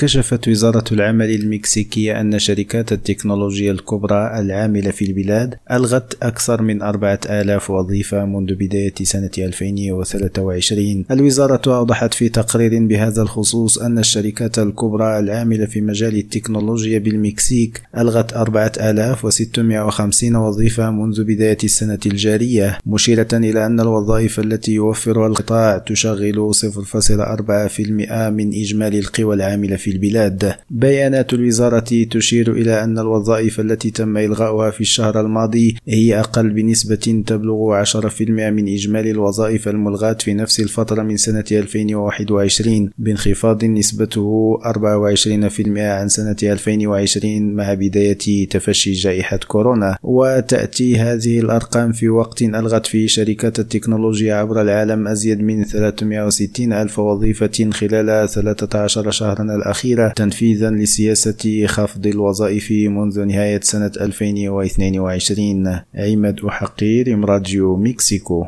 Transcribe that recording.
كشفت وزارة العمل المكسيكية أن شركات التكنولوجيا الكبرى العاملة في البلاد ألغت أكثر من أربعة آلاف وظيفة منذ بداية سنة 2023 الوزارة أوضحت في تقرير بهذا الخصوص أن الشركات الكبرى العاملة في مجال التكنولوجيا بالمكسيك ألغت 4650 وظيفة منذ بداية السنة الجارية مشيرة إلى أن الوظائف التي يوفرها القطاع تشغل 0.4% من إجمالي القوى العاملة في البلاد. بيانات الوزارة تشير إلى أن الوظائف التي تم إلغاؤها في الشهر الماضي هي أقل بنسبة تبلغ 10% من إجمالي الوظائف الملغاة في نفس الفترة من سنة 2021 بانخفاض نسبته 24% عن سنة 2020 مع بداية تفشي جائحة كورونا. وتأتي هذه الأرقام في وقت ألغت فيه شركات التكنولوجيا عبر العالم أزيد من 360 ألف وظيفة خلال 13 شهرا الأخيرة. تنفيذا لسياسة خفض الوظائف منذ نهاية سنة 2022 عماد أحقير راديو مكسيكو.